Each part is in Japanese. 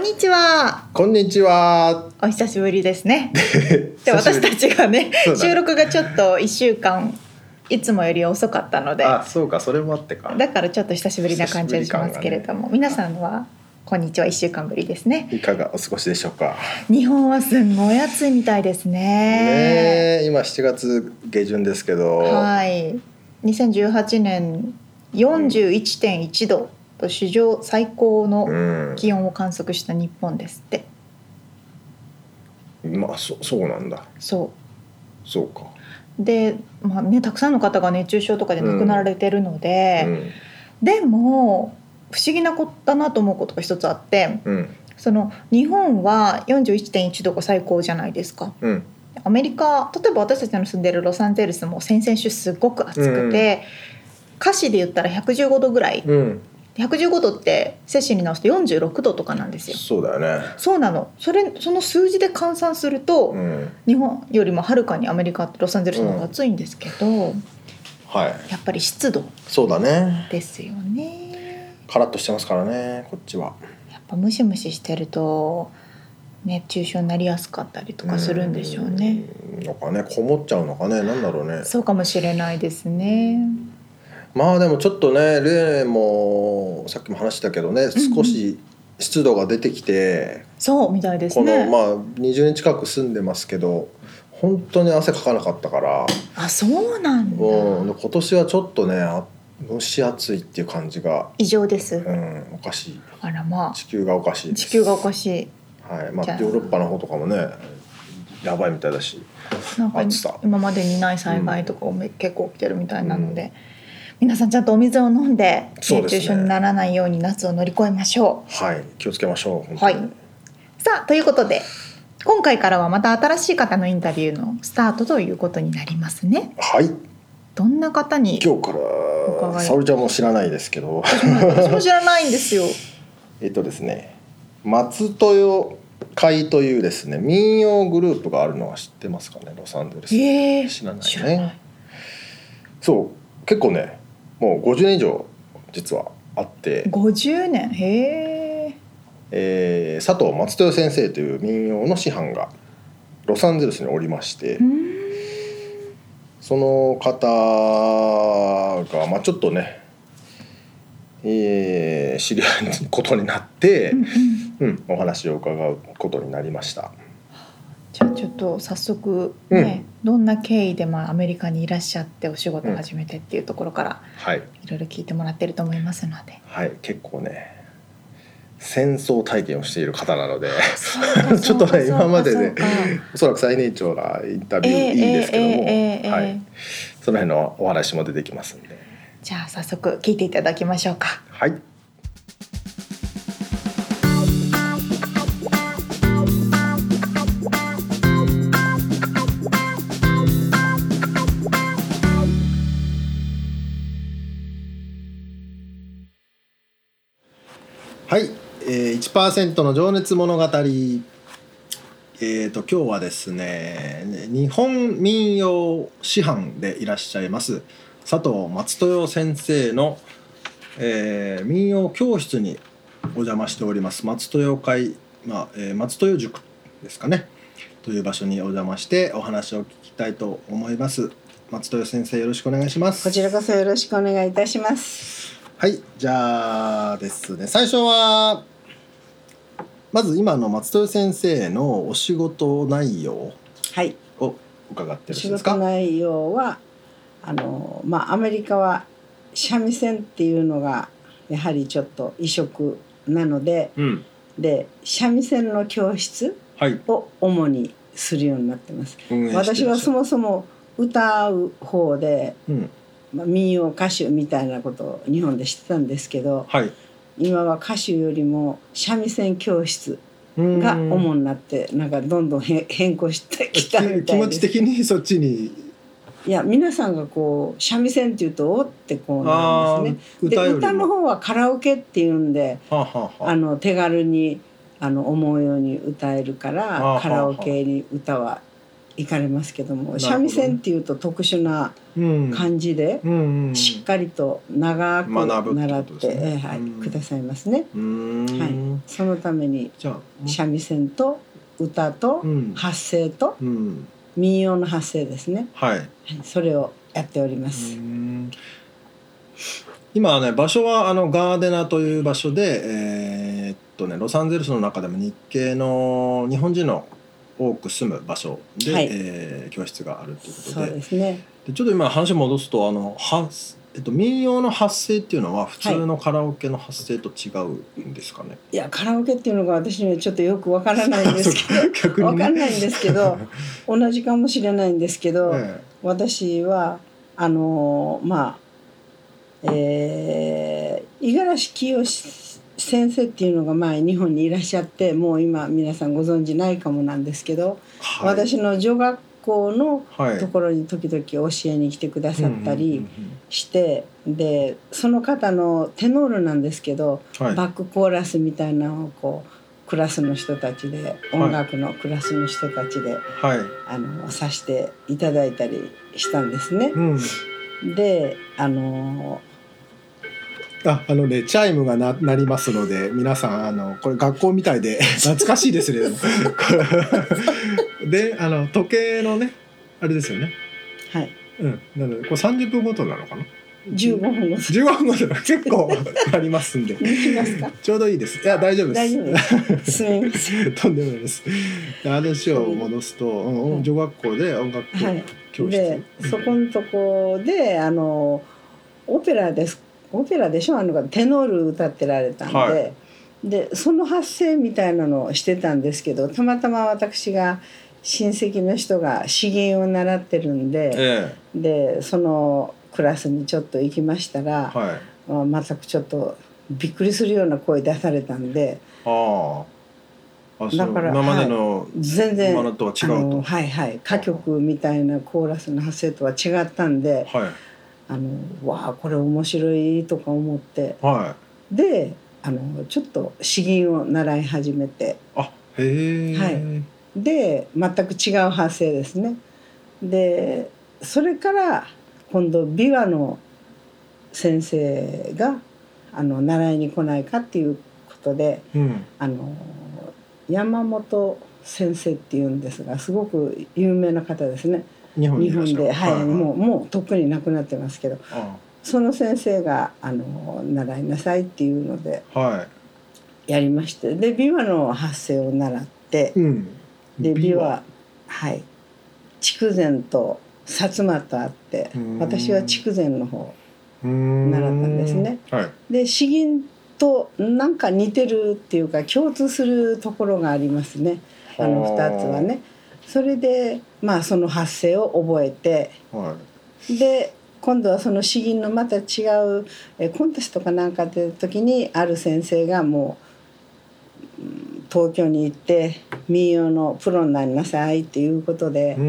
んにちは。こんにちは。お久しぶりですね。で私たちがね収録がちょっと1週間いつもより遅かったので。あ、そうか、それもあってか。だからちょっと久しぶりな感じがしますけれども、皆さんはこんにちは。1週間ぶりですね。いかがお過ごしでしょうか？日本はすんごい暑いみたいですね。ねえ、今7月下旬ですけど。はい。2018年41.1度と史上最高うのん。気温を観測した日本ですってまあ、そ、そうなんだ。そそうか。うで、まあね、たくさんの方が熱中症とかで亡くなられてるので、うん。でも不思議なことだなと思うことが一つあってうん。その日本は41.1度が最高じゃないですかうん。アメリカ例えば私たちの住んでるロサンゼルスも先々週すごく暑くて、歌詞で言ったら115度ぐらいうん。115度って摂氏に直すと46度とかなんですよそうだよね。そうなのそれその数字で換算すると、うん。日本よりもはるかにアメリカロサンゼルスの方が暑いんですけど、はい。やっぱり湿度そうだね。ですよねカラッとしてますからね、こっちは。やっぱムシムシしてると熱中症になりやすかったりとかするんでしょうね。うん。のかね、こもっちゃうのかね、なんだろうね。そうかもしれないですね。まあでもちょっとね例もさっきも話したけどねうん少し湿度が出てきて、そうみたいですこのね。まあ20年近く住んでますけど本当に汗かかなかったから、あ、そうなんだ。うん、で今年はちょっとねあ蒸し暑いっていう感じが、異常です。うん、おかしい。あらま地球がおかしいあ、です。地球がおかしい。はい。まあ、じゃあ。ヨーロッパの方とかもねやばいみたいだし。なんか暑さ。今までにない災害とかも結構起きてるみたいなので、皆さんちゃんとお水を飲んで熱中症にならないように夏を乗り越えましょはい。気をつけましょうはい。さあということで今回からはまた新しい方のインタビューのスタートということになりますね。はい。どんな方に今日から沙織ちゃんも知らないですけど。私も知らないんですよ。えっとですね松豊会というですね民謡グループがあるのは知ってますかね？ロサンゼルス、ええ知らないね。知らない。そう結構ねもう50年以上実はあって、50年？へえ。えー佐藤松豊先生という民謡の師範がロサンゼルスにおりまして、その方が、まあ、ちょっとね、えー知り合いことになってう、んうん。うん、お話を伺うことになりました。じゃあちょっと早速ね、どんな経緯でまあアメリカにいらっしゃってお仕事を始めてっていうところからはい。いろいろ聞いてもらってると思いますので。はい、結構ね戦争体験をしている方なので ちょっとね今までねそうか。おそらく最年長がインタビューいいですけども、ええええええ。はい、その辺のお話も出てきますんで。じゃあ早速聞いていただきましょうか。はいはい、1%の情熱物語。えー、と今日はですね日本民謡師範でいらっしゃいます佐藤松豊先生の、えー民謡教室にお邪魔しております。松豊会、まあえー松豊塾ですかね。という場所にお邪魔してお話を聞きたいと思います。松豊先生よろしくお願いします。こちらこそよろしくお願いいたします。はいじゃあですね最初はまず今の松豊先生のお仕事内容はい。を伺ってよろしい仕ですか？事内容は、あのまあアメリカは三味線っていうのがやはりちょっと異色なのでうん。で三味線の教室はい。を主にするようになってます。運営してらっしゃる。私はそもそも歌う方で、うん。まあ、民謡歌手みたいなことを日本でしてたんですけどはい今は歌手よりも三味線教室うん。が主になってなんかどんどんへ変更してきたみ気持ちたいです。的にそっちに。いや皆さんがこう三味線っていうとおってこうなんですね。で歌の方はカラオケっていうんではあはあはあ。あの手軽にあの思うように歌えるかあらはカラオケに歌は行かれますけども三味線っていうと特殊なうん。感じでしっかりと長く習ってことですね。えーはいうん。くださいますね。はい。そのために三味線と歌とうん。発声とうん。民謡の発声ですね。はい。はい。それをやっております。うん。今はね場所はあのガーデナという場所でえーっとねロサンゼルスの中でも日系の日本人の多く住む場所で、はいえー教室があるということそうでですね。でちょっと今話戻すとあの発えっと、民謡の発声っていうのは普通のカラオケの発声と違うんですかね？いやカラオケっていうのが私にはちょっとよくわからないんですけど。逆にねわかんないんですけど 同じかもしれないんですけど、え私はあのまあえー五十嵐清先生っていうのが前日本にいらっしゃってもう今皆さんご存知ないかもなんですけど、えはい、私の女学校のはい。ところに時々教えに来てくださったりして、でその方のテノールなんですけど、うんはい。バックコーラスみたいなのをこうクラスの人たちで音楽のクラスの人たちで、はい。あのさしていただいたりしたんですね。うん、であのああのねチャイムがな鳴りますので皆さんあのこれ学校みたいで 懐かしいですね。であの時計のねあれですよね。はい。うん。なのでこれ30分ごとなのかな？15分後15分ごと。結構ありますんで。ちょうどいいです。いや大丈夫です。大丈夫です。すみません。とんでもないです。で話を戻すと、うんうん、女学校で音楽はい。教室、でそこのとこであのオペラですオペラでしょ？あのテノール歌ってられたんで、はい。でその発声みたいなのをしてたんですけどたまたま私が親戚の人が詩吟を習ってるんで、えでそのクラスにちょっと行きましたらえ、はい。まあ、全くちょっとびっくりするような声出されたんで。ああ。だから今までの全然今のとは違うと。はいはい。歌曲みたいなコーラスの発声とは違ったんではいあのわあこれ面白いとか思って。はであのちょっと詩吟を習い始めて。いあへえ、はい。で全く違う発声ですね。でそれから今度琵琶の先生があの習いに来ないかっていうことでうん。あの山本先生っていうんですがすごく有名な方ですね日本で、はい。もうもうとっくに亡くなってますけど。あその先生があの習いなさいっていうのではい。やりましてで琵琶の発声を習ってうん。で琵琶。はい。筑前と薩摩とあってうん。私は筑前の方習ったんですね。はい。で詩吟となんか似てるっていうか共通するところがありますね。あの2つはね。それでまあその発声を覚えてはで今度はその詩吟のまた違うえコンテストかなんか出た時にある先生がもううん東京に行って民謡のプロになりなさいっていうことで見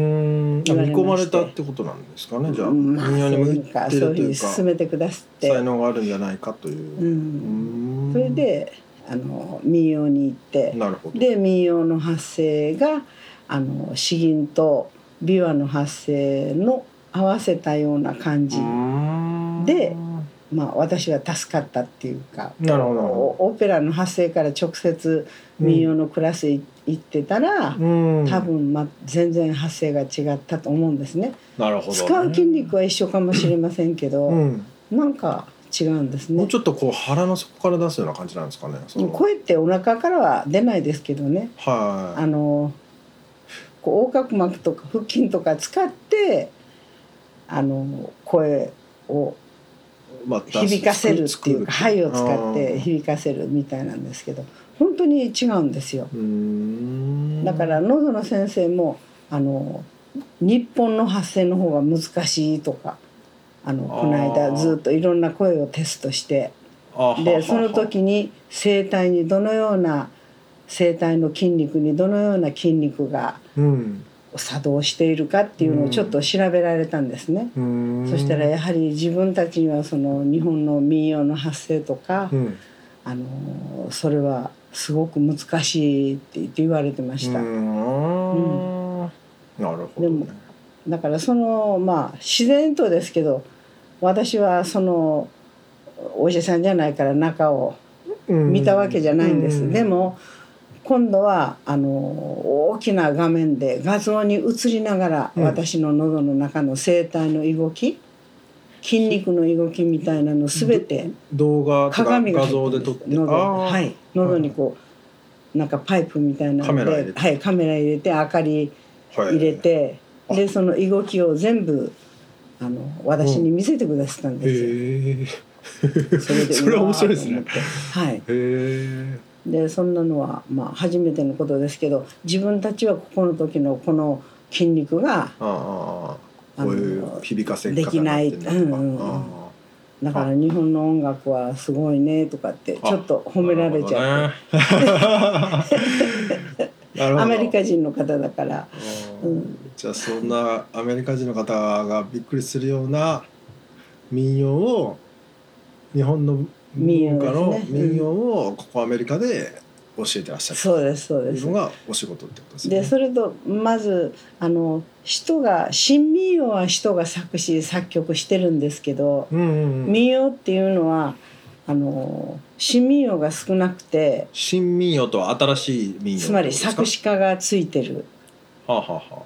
込まれたってことなんですかねじゃあ。うんまあ民謡に向いそういうか。てそういうふうに進めてくださって、才能があるんじゃないかという。う、うん。それであの民謡に行って。なるほど。で民謡の発声があの詩吟と琵琶の発声の合わせたような感じ、でまあ私は助かったっていうかなるほど。おオペラの発声から直接民謡のクラスへ行ってたら、うん。多分、まあ、全然発声が違ったと思うんですね。なるほどね。使う筋肉は一緒かもしれませんけど、うん。なんか違うんですね。もう。ちょっとこう腹の底から出すような感じなんですかね声ってお腹からは出ないですけどね。はあのこう横隔膜とか腹筋とか使ってあの声をまあ響かせるっていうか「はい」を使って響かせるみたいなんですけど本当に違うんですよ。だから喉の先生もあの日本の発声の方が難しいとかあのこの間ずっといろんな声をテストしてでその時に声帯にどのような声帯の筋肉にどのような筋肉がうん。作動しているかっていうのをちょっと調べられたんですね。そしたらやはり自分たちにはその日本の民謡の発声とか、うん。あのそれはすごく難しいって言われてました。うーん。なるほどね。でもだからそのまあ自然とですけど私はそのお医者さんじゃないから中を見たわけじゃないんです。うん。でも今度はあの大きな画面で画像に映りながら、うん。私の喉の中の声帯の動き筋肉の動きみたいなの全て動画とか鏡が画像で撮って喉はい喉にこうなんかパイプみたいなのではい、カメラ入れて明かりはい。入れて、あ。でその動きを全部あの私に見せてくださったんですよ。それで それは面白いですね。はい。へえでそんなのはまあ初めてのことですけど自分たちはここの時のこの筋肉があういう響かせ方できない。うんうんうん。あだから日本の音楽はすごいねとかってあちょっと褒められちゃって、なるほど。アメリカ人の方だから。うんうん。じゃあそんなアメリカ人の方がびっくりするような民謡を日本の民謡ね化の民謡をここアメリカで教えてらっしゃるそうですそうですの。がお仕事ってことですね。でそれとまずあの人が新民謡は人が作詞作曲してるんですけどうんうんうん、民謡っていうのはあの新民謡が少なくて新民謡とは新しい民謡つまり作詞家がついてる。はあはあ、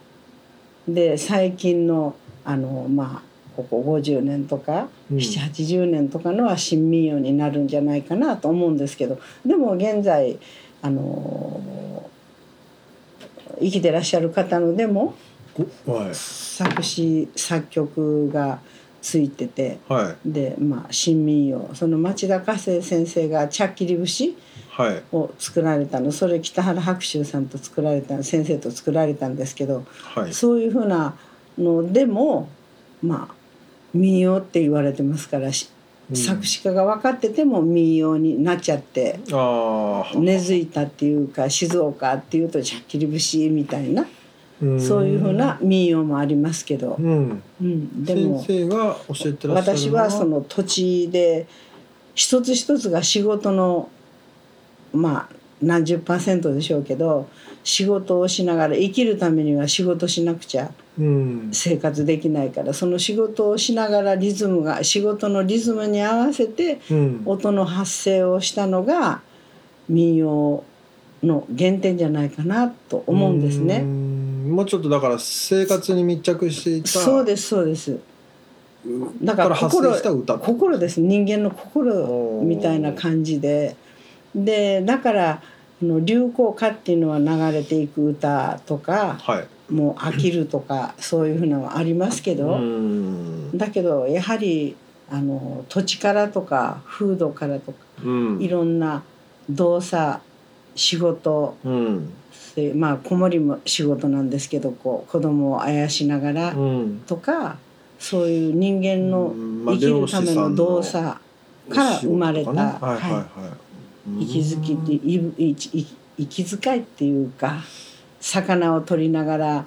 で最近のあのまあここ50年とか、うん。780年とかのは新民謡になるんじゃないかなと思うんですけどでも現在あの生きてらっしゃる方のでもごはい。作詞作曲がついててはい。でまあ新民謡その町田加生先生が「チャッキリ節」はい。を作られたのそれ北原白秋さんと作られた先生と作られたんですけどはい。そういうふうなのでもまあ民謡って言われてますから、しうん。作詞家が分かってても民謡になっちゃって根付いたっていうか静岡っていうとチャッキリ節みたいなうん。そういうふうな民謡もありますけど。う、ん。うん、で先も私はその土地で一つ一つが仕事のまあ何十パーセントでしょうけど仕事をしながら生きるためには仕事しなくちゃうん生活できないからその仕事をしながらリズムが仕事のリズムに合わせてうん。音の発声をしたのが民謡の原点じゃないかなと思うんですうね。ん。もうちょっとだから生活に密着していたそうですそうです。だから発生した歌。心です。人間の心みたいな感じで。でだから流行歌っていうのは流れていく歌とかはいもう飽きるとか そういうふうなのはありますけど、うん。だけどやはりあの土地からとか風土からとかうん。いろんな動作仕事うん。でまあ子守も仕事なんですけどこう子供をあやしながらうん。とかそういう人間の生きるための動作から生まれた、はい息づきって息遣いっていうか魚を取りながら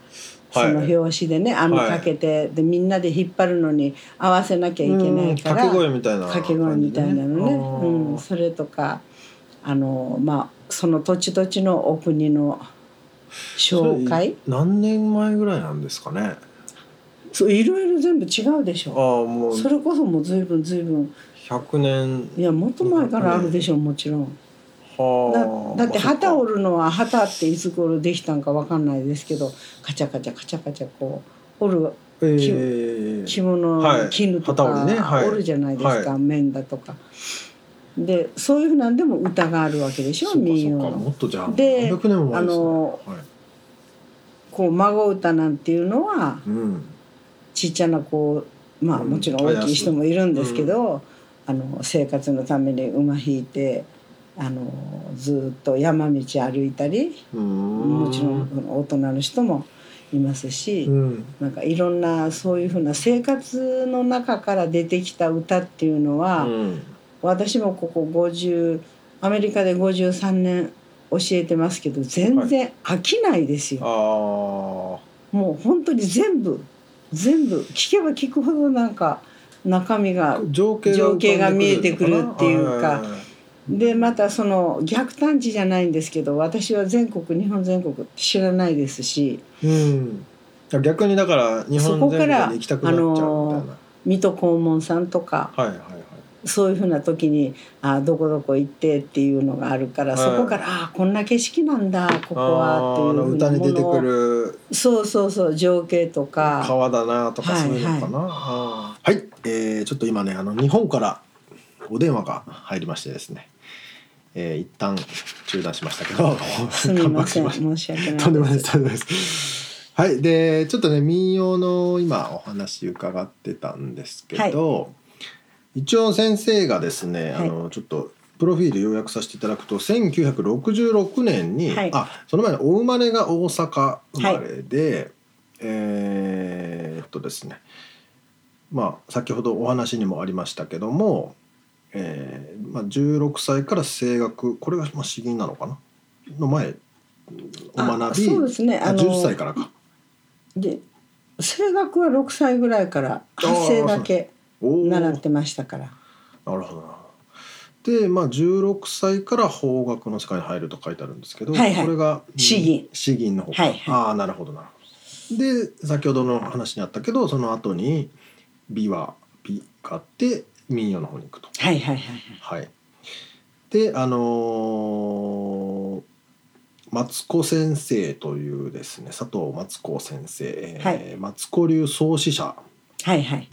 その拍子でね網かけて、でみんなで引っ張るのに合わせなきゃいけないから掛け声みたいな掛け声みたいなのね、うん、それとかあのまあその土地土地のお国の紹介？何年前ぐらいなんですかね。そういろいろ全部違うでしあょ。あもう。それこそもう随分随分。100年。いやもっと前からあるでしょもちろん。はあだだって旗折るのは旗っていつ頃できたんかわかんないですけどカチャカチャカチャカチャこう折るええ着物、はい。絹と旗か織りね。はい。折るじゃないですか、は綿だとか。でそういうふうなんでも歌があるわけでしょ民謡の。でねあのはい。こう孫歌なんていうのはうん。ちっちゃな子まあうん。もちろん大きい人もいるんですけど、あの生活のために馬引いてあのずっと山道歩いたりももちろん大人の人もいますし、うん。なんかいろんなそういうふうな生活の中から出てきた歌っていうのは、うん。私もここ50アメリカで53年教えてますけど全然飽きないですよ。ああもう本当に全部全部聞けば聞くほどなんか中身が情景が見えてくるっていうかはいでまたその逆探知じゃないんですけど私は全国日本全国知らないですし。うん。逆にだから日本全国で行きたくなっちゃうみたいな、水戸黄門さんとかはいはいはい。そういうふうな時にあどこどこ行ってっていうのがあるから、はい。そこからあこんな景色なんだここはっていう歌に出てくものをる。そうそうそう情景とか。川だなとかはい。そういうのかな。はい、えーちょっと今ねあの日本からお電話が入りましてですね、えー、一旦中断しましたけど。すみません申し訳ないとんでもないです。とんでもないです。はい。でちょっとね民謡の今お話伺ってたんですけど、一応先生がですね、はい。あのちょっとプロフィール要約させていただくと1966年に、はい。あその前にお生まれが大阪生まれで、えーっとですね。まあ先ほどお話にもありましたけども、えーまあ、16歳から声楽これがまあ詩吟なのかな？の前お学びあそうですね。ああの10歳からか。で声楽は6歳ぐらいから発声だけ習ってましたから。なるほどな。でまあ16歳から邦楽の世界に入ると書いてあるんですけど、はいはい。これがうん詩吟。詩吟の方か、はいはい。ああなるほどなるほど。で先ほどの話にあったけどその後に美は美があって民謡の方に行くと。はいはいはいはい。はい。であのー松子先生というですね佐藤松子先生、えーはい。松子流創始者。はいはい。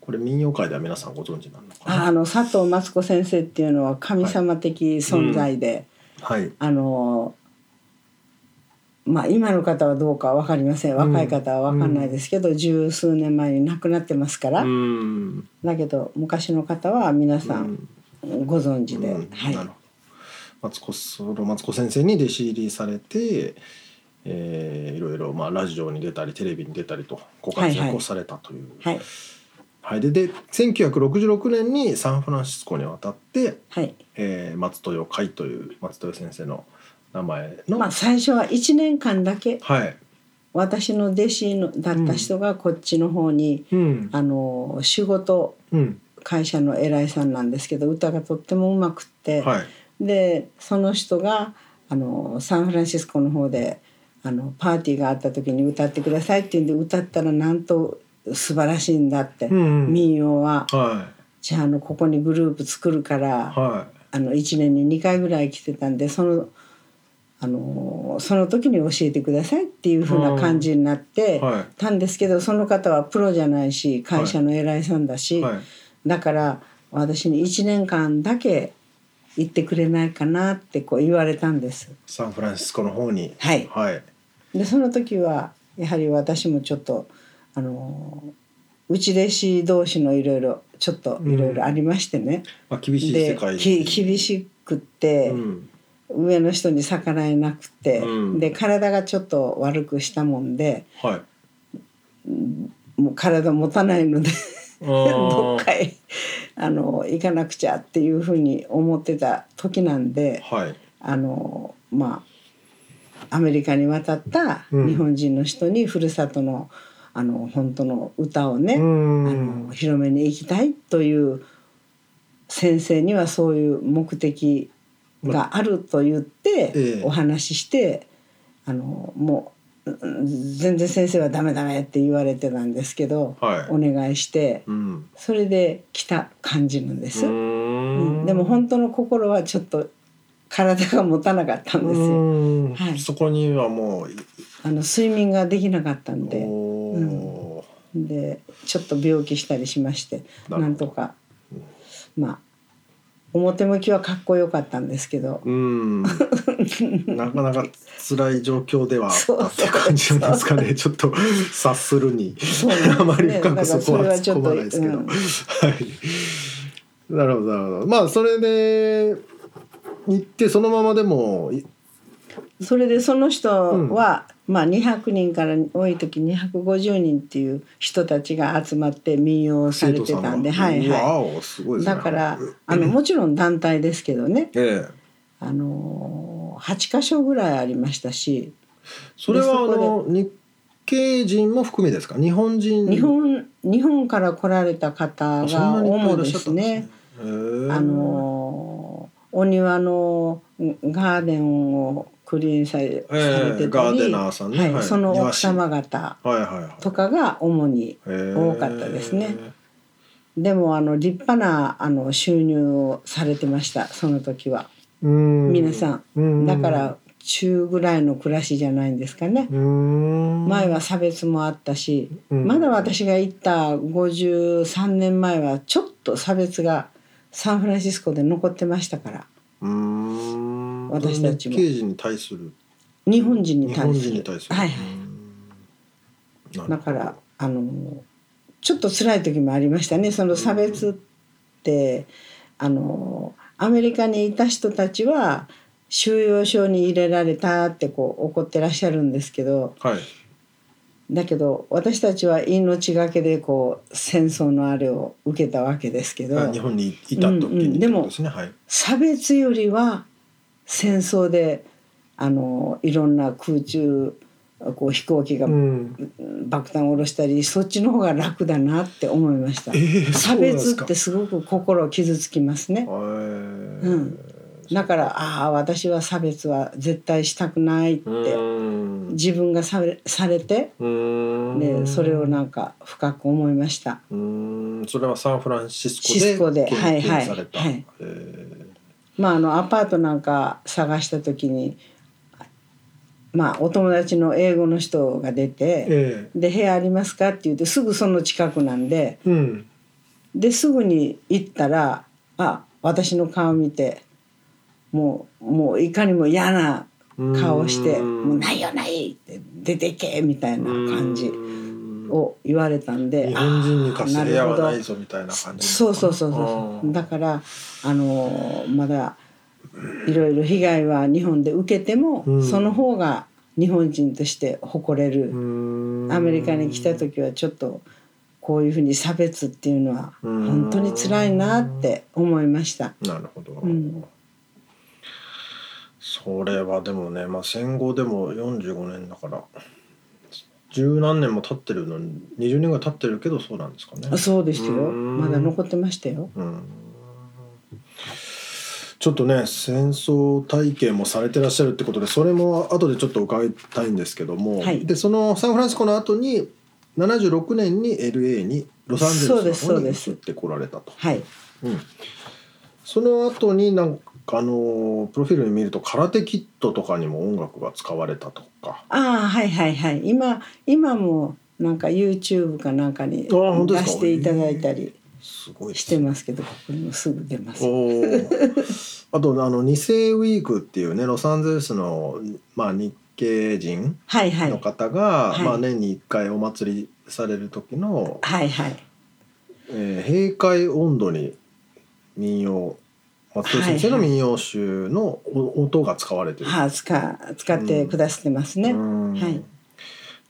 これ民謡界では皆さんご存知なのかな？ああの佐藤マツ子先生っていうのは神様的存在で、はい。あのまあ今の方はどうかわかりません。若い方はわかんないですけど、十数年前に亡くなってますから、うん。だけど昔の方は皆さんご存知で、うん。はい。松子その松子先生に弟子入りされて、えーいろいろまあラジオに出たりテレビに出たりとご活躍をされたという。はい。はい。でで1966年にサンフランシスコに渡って、はい。えー松豊会という松豊先生の名前の、まあ最初は1年間だけはい、私の弟子のだった人がこっちの方に、うん。あの仕事うん。会社の偉いさんなんですけど歌がとってもうまくって、はい。でその人があのサンフランシスコの方であのパーティーがあった時に歌ってくださいって言うんで歌ったらなんと素晴らしいんだって、うん民謡は。はじゃああのここにグループ作るから、い。はあの1年に2回ぐらい来てたんでそのあのその時に教えてくださいっていう風な感じになってたんですけどその方はプロじゃないし会社の偉いさんだし、だから私に1年間だけ行ってくれないかなってこう言われたんです。サンフランシスコの方に。はい。はい。でその時はやはり私もちょっとあの内弟子同士のいろいろちょっといろいろありましてね、まあ、厳しい世で界き厳しくって、うん上の人に逆らえなくて、うん。で体がちょっと悪くしたもんではい。もう体持たないのでど どっかへあの行かなくちゃっていうふうに思ってた時なんではい。あのまあアメリカに渡ったうん。日本人の人にふるさとのあの本当の歌をね、うあんの広めに行きたいという先生にはそういう目的があると言ってええ。お話しして、あのもううん全然先生はダメダメって言われてたんですけど、はい。お願いしてうん。それで来た感じなんです。ううん。ん。でも本当の心はちょっと体が持たなかったんですよ。うん。はい。そこにはもうあの睡眠ができなかったんで。おー。でちょっと病気したりしましてなんとかまあ表向きはかっこよかったんですけど。うん。なかなか辛い状況ではあった感じなんですかね。ちょっと察するに。ね。あまり深くそこは突っ込まないですけど、うん。はい。なるほどなるほど。まあそれで行ってそのままでもいそれでその人は、まあ200人から多い時250人っていう人たちが集まって民謡をされてたんで、はいだからあのもちろん団体ですけどね、ええ。あの8箇所ぐらいありましたし、それはあの日系人も含めですか？日本人。日本日本から来られた方が主ですすね。あのお庭のガーデンをクリーンされ,、ええされてたガーデり、ナーさんね。はいはい。その奥様方はいはいはい。とかが主に多かったですね。でもあの立派なあの収入をされてましたその時は。うん。皆さうん。んだから中ぐらいの暮らしじゃないんですかね。うん。前は差別もあったしうん。まだ私が行った53年前はちょっと差別がサンフランシスコで残ってましたからうん。私たちも。に対する。日本人に対する。はいはい。うん。だからあのちょっと辛い時もありましたね。その差別ってあのアメリカにいた人たちは収容所に入れられたってこう怒ってらっしゃるんですけどはいだけど私たちは命がけでこう戦争のあれを受けたわけですけど。あ日本にいた時うんうん。にでも差別よりは戦争であのいろんな空中こう飛行機がうん。爆弾を下ろしたりそっちの方が楽だなって思いました。ええ差別ってすごく心を傷つきますね。ううんだからああ私は差別は絶対したくないってうん。自分がされされてうん。でそれをなんか深く思いました。うん。それはサンフランシスコシスコではいはい験されたはい。えまああのアパートなんか探した時にまあお友達の英語の人が出えてえ「で部屋ありますか?」って言ってすぐその近くなんでえうん。ですぐに行ったらあ私の顔見てもうもういかにも嫌な顔をして「うん。もうないよない!」って「出てけ!」みたいな感じうん。を言われたんで日本人に貸す部屋はあーないぞみたいな感じそうそうそうそうう。ん。だからあのーまだいろいろ被害は日本で受けても、うん。その方が日本人として誇れる、うん。アメリカに来た時はちょっとこういうふうに差別っていうのはうん本当に辛いなって思いました。なるほど、うんそれはでもね、まあ、戦後でも45年だから十何年も経ってるのに20年ぐらい経ってるけどそうなんですかね。そうですよ。うん。まだ残ってましたよ。うん。ちょっとね戦争体験もされてらっしゃるってことでそれも後でちょっと伺いたいんですけども、はい。でそのサンフランシスコの後に76年に LA にロサンゼルスの方に移ってこられたと。はい。うん、その後になんかあのプロフィールに見ると空手キットとかにも音楽が使われたとか。ああはいはいはい。今今もなんか YouTube かなんかに出していただいたりすごいですしてますけどここにもすぐ出ます。あとあの二世ウィークっていうねロサンゼルスの、まあ、日系人の方が、はい。まあ、年に1回お祭りされる時の、はいはい。えー閉会温度に民謡松戸先生の民謡集のお音が使われてる。はあ使使ってくださってますね。うん。はい。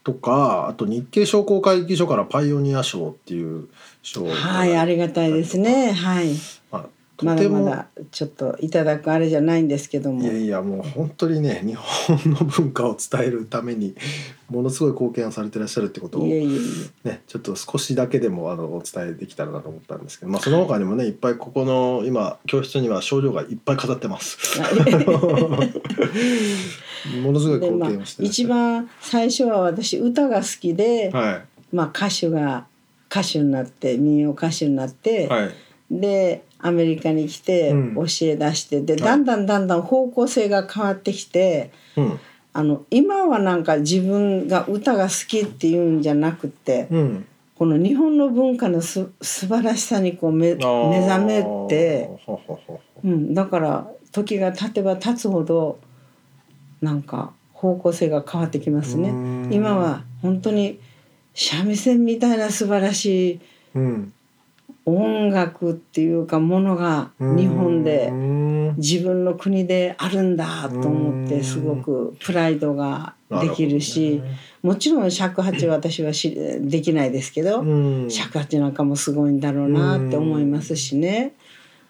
とかあと日系商工会議所からパイオニア賞っていう賞はい。いありがたいですね。はい。まあ、とまだまだちょっといただくあれじゃないんですけども。いやいやもう本当にね 日本の文化を伝えるためにものすごい貢献をされてらっしゃるってことをねちょっと少しだけでもあのお伝えできたらなと思ったんですけど、まあ、その他にもねいっぱいここの今教室には症状がいっぱい飾ってます。ものすごい貢献をしてらっしゃる。一番最初は私歌が好きで、はまあ歌手が歌手になって民謡歌手になって、いはい。でアメリカに来てうん。教え出して、ではい。だんだんだんだん方向性が変わってきてうん。あの今はなんか自分が歌が好きっていうんじゃなくて、うん。この日本の文化のす素晴らしさにこう目目覚めてうん、だから時が経てば経つほどなんか方向性が変わってきますね。うん。今は本当に三味線みたいな素晴らしいうん音楽っていうかものが日本でうん。自分の国であるんだと思っうん。てすごくプライドができるしもちろん尺八は私はしできないですけどうん。尺八なんかもすごいんだろうなって思いますしね。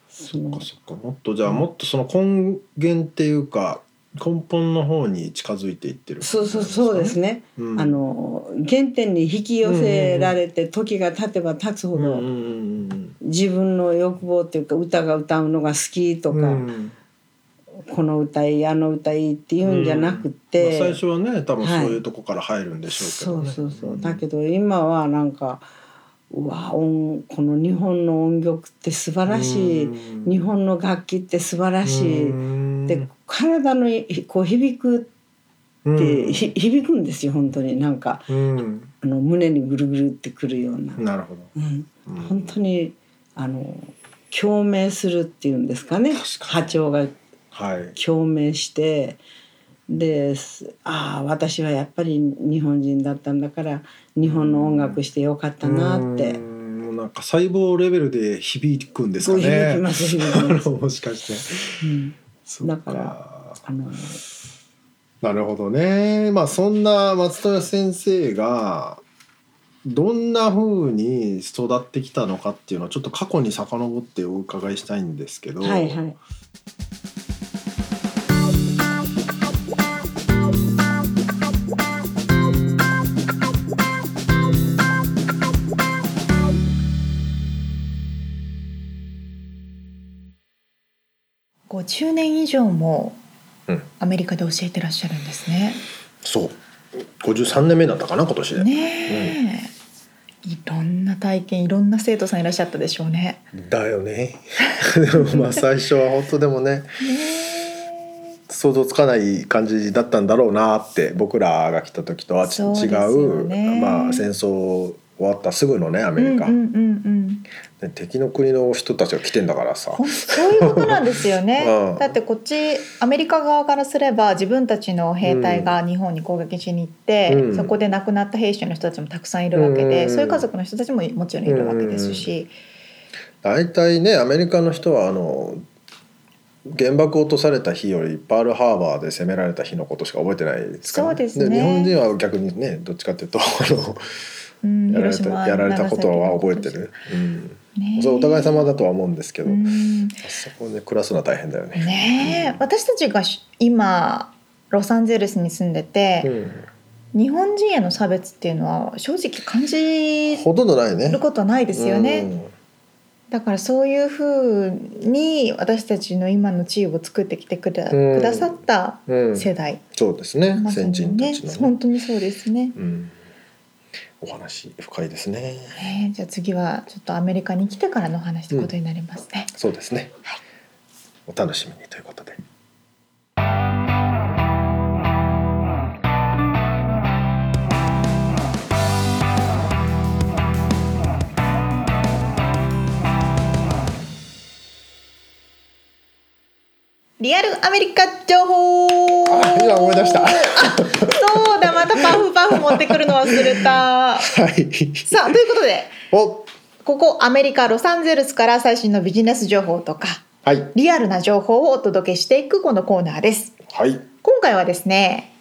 そっかそっか。もっとじゃあもっとその根源っていうか根本の方に近づいていってる。そうそうそうですね、うん。あの原点に引き寄せられて時が経てば経つほどうんうんうん自分の欲望っていうか歌が歌うのが好きとうんか、うん。この歌いいあの歌いいっていうんじゃなくまて、あ最初はね多分そういうとこから入るんでしょうけどね、そうそうそう。だけど今はなんかうわ音この日本の音楽って素晴らしい、うん。日本の楽器って素晴らしい、うんで体のこう響くって、ひ響くんですよ本当に。なんかうん。あの胸にぐるぐるってくるような、なるほど。本当にあの共鳴するっていうんですかね。波長が。はい。共鳴して。ですああ私はやっぱり日本人だったんだから日本の音楽してよかったなって。う。ん。もうなんか細胞レベルで響くんですかそうね響きます響きます。もしかして。うんだからあのなるほどね。まあそんな松任谷先生がどんな風に育ってきたのかっていうのをちょっと過去に遡ってお伺いしたいんですけど、はいはい50年以上もうん。アメリカで教えてらっしゃるんですね。そう。53年目だったかな今年で、ねえ、いろんな体験いろんな生徒さんいらっしゃったでしょうね。だよね。でもまあ最初は本当でもねね想像つかない感じだったんだろうなって僕らが来た時とは違そうね。まあ、戦争終わったすぐのねアメリカ、うんうんうんうんで敵の国の人たちが来てんだからさ。そういうことなんですよね、うん。だってこっちアメリカ側からすれば自分たちの兵隊が日本に攻撃しに行って、うん。そこで亡くなった兵士の人たちもたくさんいるわけで、うん。そういう家族の人たちももちろんいるわけですし、大体ねアメリカの人はあの原爆落とされた日よりパールハーバーで攻められた日のことしか覚えてないですから、そうですね。日本人は逆にねどっちかっていうとあのうんやられたやられたことは覚えてる、うん、ねえ。それお互い様だとは思うんですけど、うん。あそこで暮らすのは大変だよね。ねえ私たちがし今ロサンゼルスに住んでて、うん。日本人への差別っていうのは正直感じほとんどないね。ることないですよね。うん。だからそういうふうに私たちの今の地位を作ってきてくだ,、うん。くださったうん。世代、そうですねまさ先人たちのね、本当にそうですね。うん、お話深いですね。ねじゃあ次はちょっとアメリカに来てからのお話ということになりますね。そうですね。お楽しみにということで。リアルアメリカ情報あ今思い出したあそうだまたパフパフ持ってくるの忘れたはい。さあということでおここアメリカ・ロサンゼルスから最新のビジネス情報とかはいリアルな情報をお届けしていくこのコーナーですはい。今回はですね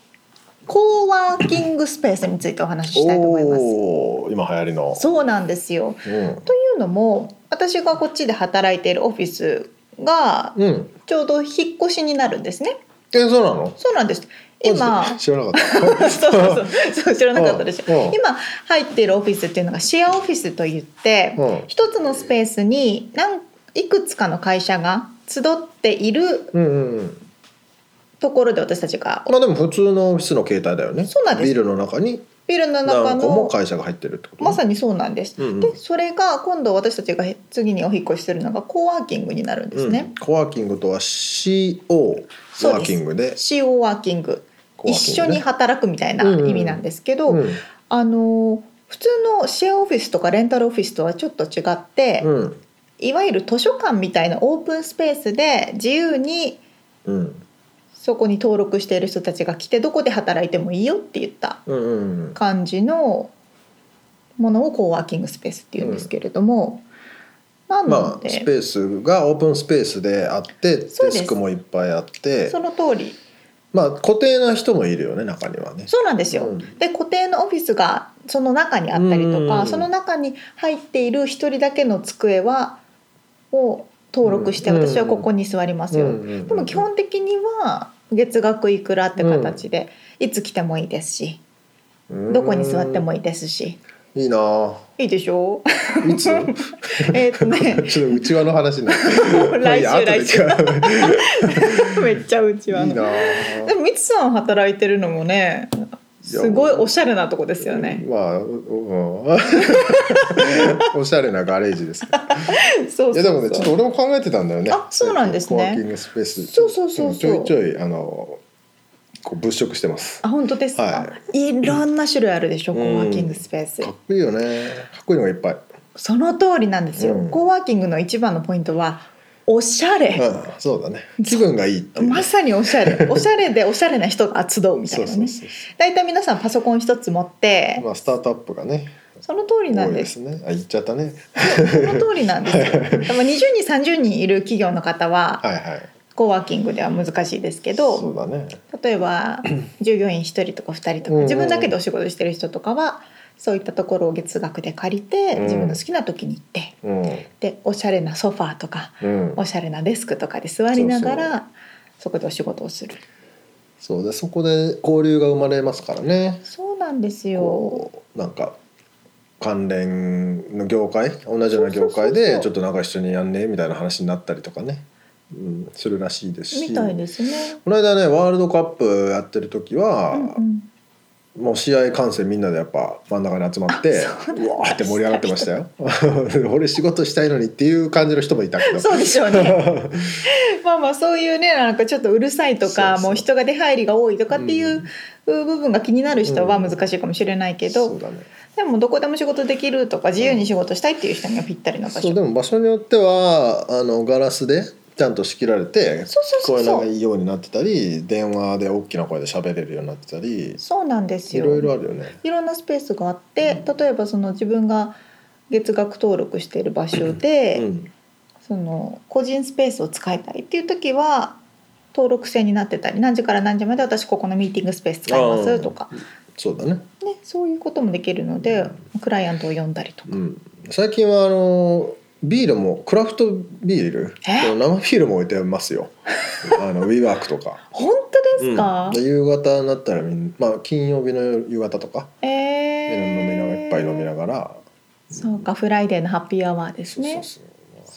コーワーキングスペースについてお話ししたいと思います今流行りの。そうなんですようん。というのも私がこっちで働いているオフィスがうん。ちょうど引っ越しになるんですね。えそうなの？そうなんです。今知らなかった。そうそう そう。知らなかったでしょ今入っているオフィスっていうのがシェアオフィスといってうん。一つのスペースに何いくつかの会社が集っているうん。ところで私たちがまあでも普通のオフィスの形態だよね。そうなんです。ビルの中にビルの中の会社が入ってるってこと、まさにそうなんです。うんうん。でそれが今度私たちが次にお引っ越しするのがコワーキングになるんですね。うん。コワーキングとは CO ワーキングで。CO ワーキング。一緒に働くみたいな意味なんですけど、うん。あの普通のシェアオフィスとかレンタルオフィスとはちょっと違って、うん。いわゆる図書館みたいなオープンスペースで自由にうんそこに登録している人たちが来てどこで働いてもいいよって言った感じのものをコーワーキングスペースっていうんですけれども、なまので、あスペースがオープンスペースであってデスクもいっぱいあって。その通り。まあ固定な人もいるよね中にはね。そうなんですよ。うん。で固定のオフィスがその中にあったりとか、うん。その中に入っている一人だけの机はを登録して、うん。私はここに座りますよ。でも基本的には月額いくらって形で、いつ来てもいいですしどこに座ってもいいですし。うんいいな。あいいでしょ？ういつ？えーっとね。ちょっと内輪の話になって。来 週来週。めっちゃうちはいのいな。あでもみつさん働いてるのもねすごいおしゃれなとこですよね。まあ、うん、おしゃれなガレージです。そうそうそういやでもねちょっと俺も考えてたんだよね。あそうなんですねコワーキングスペース。そうそうそうそうちょいちょいあのこう物色してます。あ本当ですか、、はいろんな種類あるでしょコーワーキングスペース、かっこいいよね。かっこいいのがいっぱい。その通りなんですよ、うんコーワーキングの一番のポイントはおしゃれ、うん、そうだね。気分がいい。まさにおしゃれ おしゃれでおしゃれな人が集うみたいなね大体皆さんパソコン一つ持ってまあスタートアップがねその通りなんでですすね。あ言っちゃったね。その通りなんですよでも20人30人いる企業の方ははいはい。コーワーキングでは難しいですけどそうだね。例えば 従業員1人とか2人とか自分だけでお仕事してる人とかはそういったところを月額で借りてうん。自分の好きな時に行ってうん。でおしゃれなソファーとかうん。おしゃれなデスクとかで座りながらそこでお仕事をする。そうでそこで交流が生まれますからね。そうなんですよ。なんか関連の業界同じような業界でちょっとなんか一緒にやんねみたいな話になったりとかね、うん、するらしいですし。みたいですね。この間ねワールドカップやってる時は、うんうんもう試合観戦みんなでやっぱ真ん中に集まってうわーって盛り上がってましたよ。俺仕事したいのにっていう感じの人もいたけど。そうでしょうね。まあまあそういうねなんかちょっとうるさいとかもう人が出入りが多いとかっていう部分が気になる人は難しいかもしれないけど、そうだね。でもどこでも仕事できるとか自由に仕事したいっていう人にはぴったりな場所。そうでも場所によってはあのガラスでちゃんと仕切られて聞こえないようになってたり電話で大きな声で喋れるようになってたりそうなんですよ。いろいろあるよね。いろんなスペースがあって例えばその自分が月額登録している場所で、うん。その個人スペースを使いたいっていう時は登録制になってたり何時から何時まで私ここのミーティングスペース使いますとか、そうだね、ね、そういうこともできるのでクライアントを呼んだりとか。うん、最近はあのビールもクラフトビールえ？生ビールも置いてますよ。あのウィーワークとか。本当ですか、うん。で夕方になったらみんまあ金曜日の夕方とか。え飲みながらー、いっぱい飲みながら、そうかフライデーのハッピーアワーですね。そうそう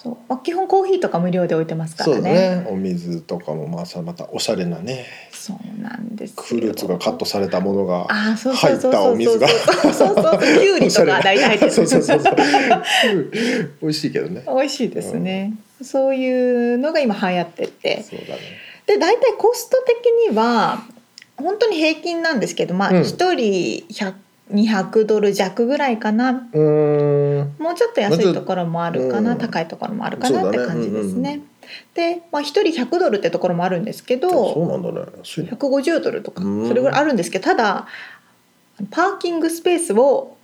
そう。そうまあ、基本コーヒーとか無料で置いてますかそうだらね。ねお水とかもまあさまたおしゃれなね。そうなんですよ。フルーツがカットされたものがあーそうそうそう入ったそうお水が。そうそうそうキュウリとか大体入ってるそうそうそうそう。美味しいけどね。美味しいですね、そういうのが今流行ってて。そうだね。で大体コスト的には本当に平均なんですけどまあうん。一人100 200ドル弱ぐらいかな。うもうちょっと安いところもあるかな、うん。高いところもあるかなって感じですね。うんで、まあ、1人100ドルってところもあるんですけあそどうなんだね。安いね。150ドルとかうん。それぐらいあるんですけどただパーキングスペースを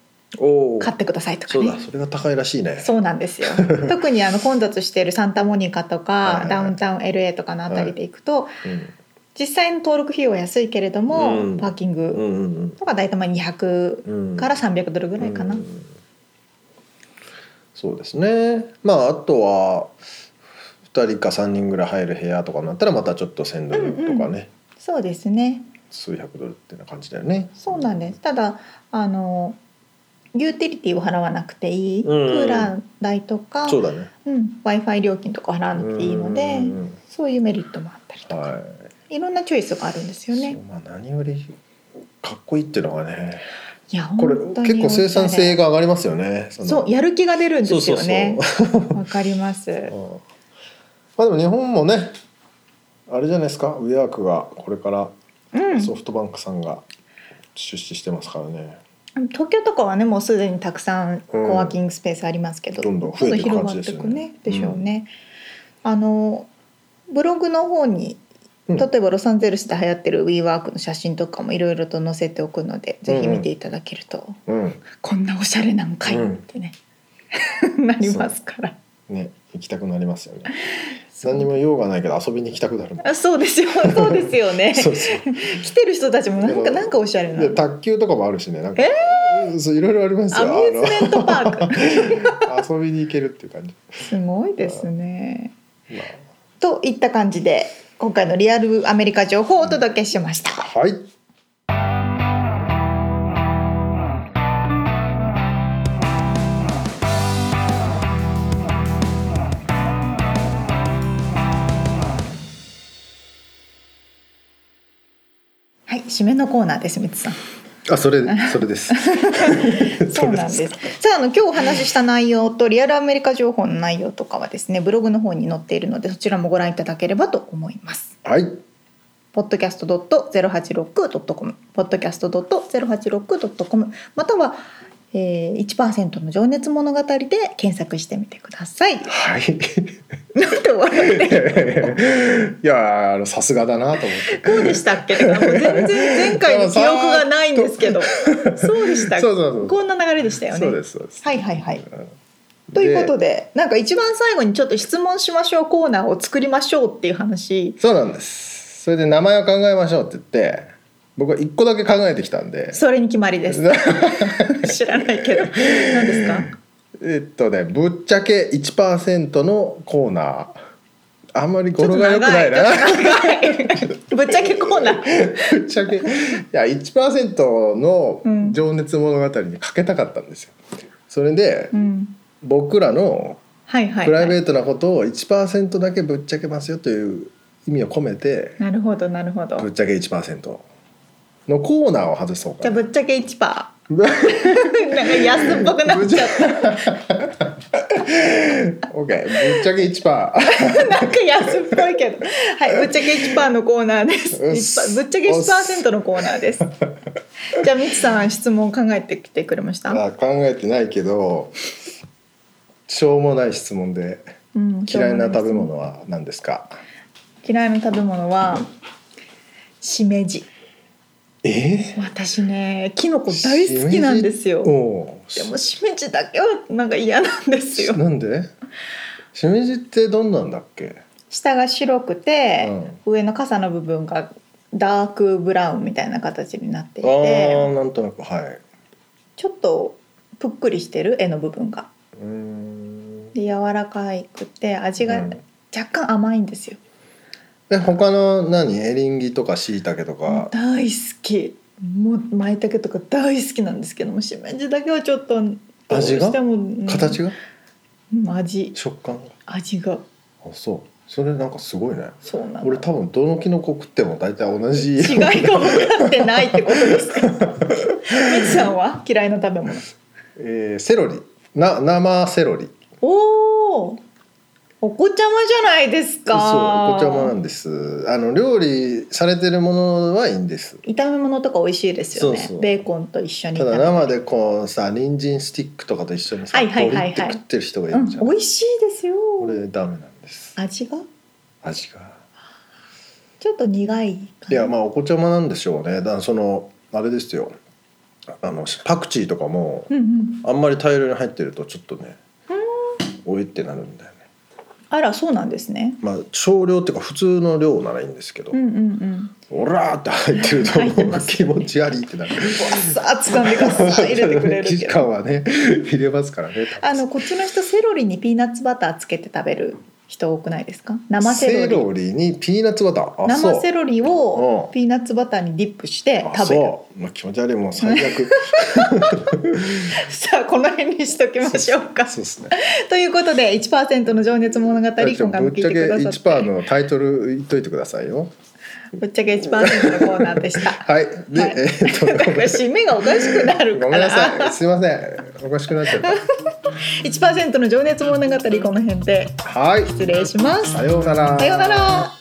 買ってくださいとかね。そうだそれが高いらしいね。そうなんですよ。特にあの混雑しているサンタモニカとはいかはいはい。ダウンタウン LA とかのあたりで行くとうん実際の登録費用は安いけれども、うん。パーキングうんうんとか大体まあ200うん。から300ドルぐらいかな、うん。そうですね。まああとは2人か3人ぐらい入る部屋とかになったらまたちょっと1000ドルとかね、そうですね。数百ドルっていな感じだよね。そうなんです。ただあのユーティリティを払わなくていい、うん。クーラー代とかそうだね。うん、w i f i 料金とか払わなくていいので、うんうん。そういうメリットもあったりとか、はいい、ろんなチョイスがあるんですよね。まあ何よりかっこいいっていうのがねいやこれ結構生産性が上がりますよね。のそうやる気が出るんですよね。わかります。うん。まあでも日本もねあれじゃないですか。ウェアークがこれからうん、ソフトバンクさんが出資してますからね、東京とかはねもうすでにたくさんコうんワーキングスペースありますけど、どんどん増えていくどんどん感じですよね。広がっていくねでしょうね。あのブログの方にうん。例えばロサンゼルスで流行ってる WeWork の写真とかもいろいろと載せておくので、ぜひ見ていただけるとうん。こんなおしゃれなんかいってね、なりますから。ね行きたくなりますよね。何にも用がないけど遊びに行きたくなるあそうですよ。そうですよね。そうそう。来てる人たちもなんかなんかおしゃれな。で卓球とかもあるしねなんか、うんそういろいろありますよ。アミューズメントパーク。遊びに行けるっていう感じ、すごいですね。まといった感じで今回のリアルアメリカ情報をお届けしました。あ、はいはい、締めのコーナーです、みつさん。あそれそれです。そうなんです。さあ、あの今日お話しした内容とリアルアメリカ情報の内容とかはですね、ブログの方に載っているので、そちらもご覧いただければと思います。はい、podcast.086.com、podcast.086.com、または、えー、1%の情熱物語で検索してみてください。はい なんで笑ってるいやあのさすがだなと思ってこうでしたっけ？もう全然前回の記憶がないんですけど、そうでした。そうそうそうこんな流れでしたよね。そうですそうですはいはいはい。ということで、なんか一番最後にちょっと質問しましょうコーナーを作りましょうっていう話。そうなんですそれで名前を考えましょうって言って僕は一個だけ考えてきたんでそれに決まりです。知らないけど、何ですか？えっとねぶっちゃけ1%のコーナーあんまり語呂が良くないな。ぶっちゃけコーナー。ぶっちゃけいや1%のうん情熱物語にかけたかったんですよ。それでうん。僕らのプライベはい。ートなことを1%だけぶっちゃけますよという意味を込めてなるほどなるほど。ぶっちゃけ1%のコーナーを外そうかな。じゃあぶっちゃけ1パー。なんか安っぽくなっちゃった。OK ぶっちゃけ1%なんか安っぽいけど。はい、ぶっちゃけ1%のコーナーです。うっす1%ぶっちゃけ1%のコーナーです。じゃあ、みつさん、質問考えてきてくれました？あ考えてないけどしょうもない質問でうん嫌いな食べ。物は何ですか？嫌いな食べ物は。しめじ。え？私ね、キノコ大好きなんですよ。おでも、しめじだけは、なんか嫌なんですよ。なんで？しめじってどんなんだっけ？下が白くて、上の傘の部分が。ダークブラウンみたいな形になっていあて。ーなんとなくはい。ちょっとぷっくりしてる？絵の部分が。うーん。で柔らかくて味がうん。若干甘いんですよ、え他の何？エリンギとかしいたけとか大好き。もう舞茸とか大好きなんですけどもしめじだけはちょっとどう味がしてもうん。形が？うん味。食感が？味が。あそう。それなんかすごいね。そうなの俺多分どのキノコ食っても大体同じ。違いが分かってないってことですか？みつさんは？嫌いな食べ物。えーセロリ。な生セロリ。おおお子ちゃまじゃないですそうかお子ちゃまなんです。あの料理されてるものはいいんです。炒め物とか美味しいですよね。そうそう。ベーコンと一緒に。ただ生でこうさ人参スティックとかと一緒にさはいはいはい食ってる人がいうん、るじゃん、美味しいですよ。これダメなんです。味が？味が。ちょっと苦い。いやまあお子ちゃまなんでしょうね。だからそのあれですよ。あのパクチーとかもうんうん。あんまり大量に入ってるとちょっとねおいってなるんだよねあら、そうなんですね。まあ少量っていうか普通の量ならいいんですけど、うんうんうん。オラーって入ってるとます気持ち悪いってなるさあ、掴んでガッサー入れてくれる期けど。間はね入れますからねあの、こっちの人セロリにピーナッツバターつけて食べる人多くないですか？生セロリ。にピーナッツバター生セロリをうんピーナッツバターにディップしてあ食べる。まあ、気持ち悪いもう最悪 さあ、この辺にしときましょうか。そうですねということで、1%の情熱物語、今回も聞いぶっちゃけてくださって。1%のタイトル言っといてくださいよぶっちゃけ1%のコーナーでした。はい。で、はい。えーっと締めがおかしくなるかごめんなさらい。すいません。おかしくなっちゃっ1% の情熱物語この辺でたはい。失礼します。さようなら。さようなら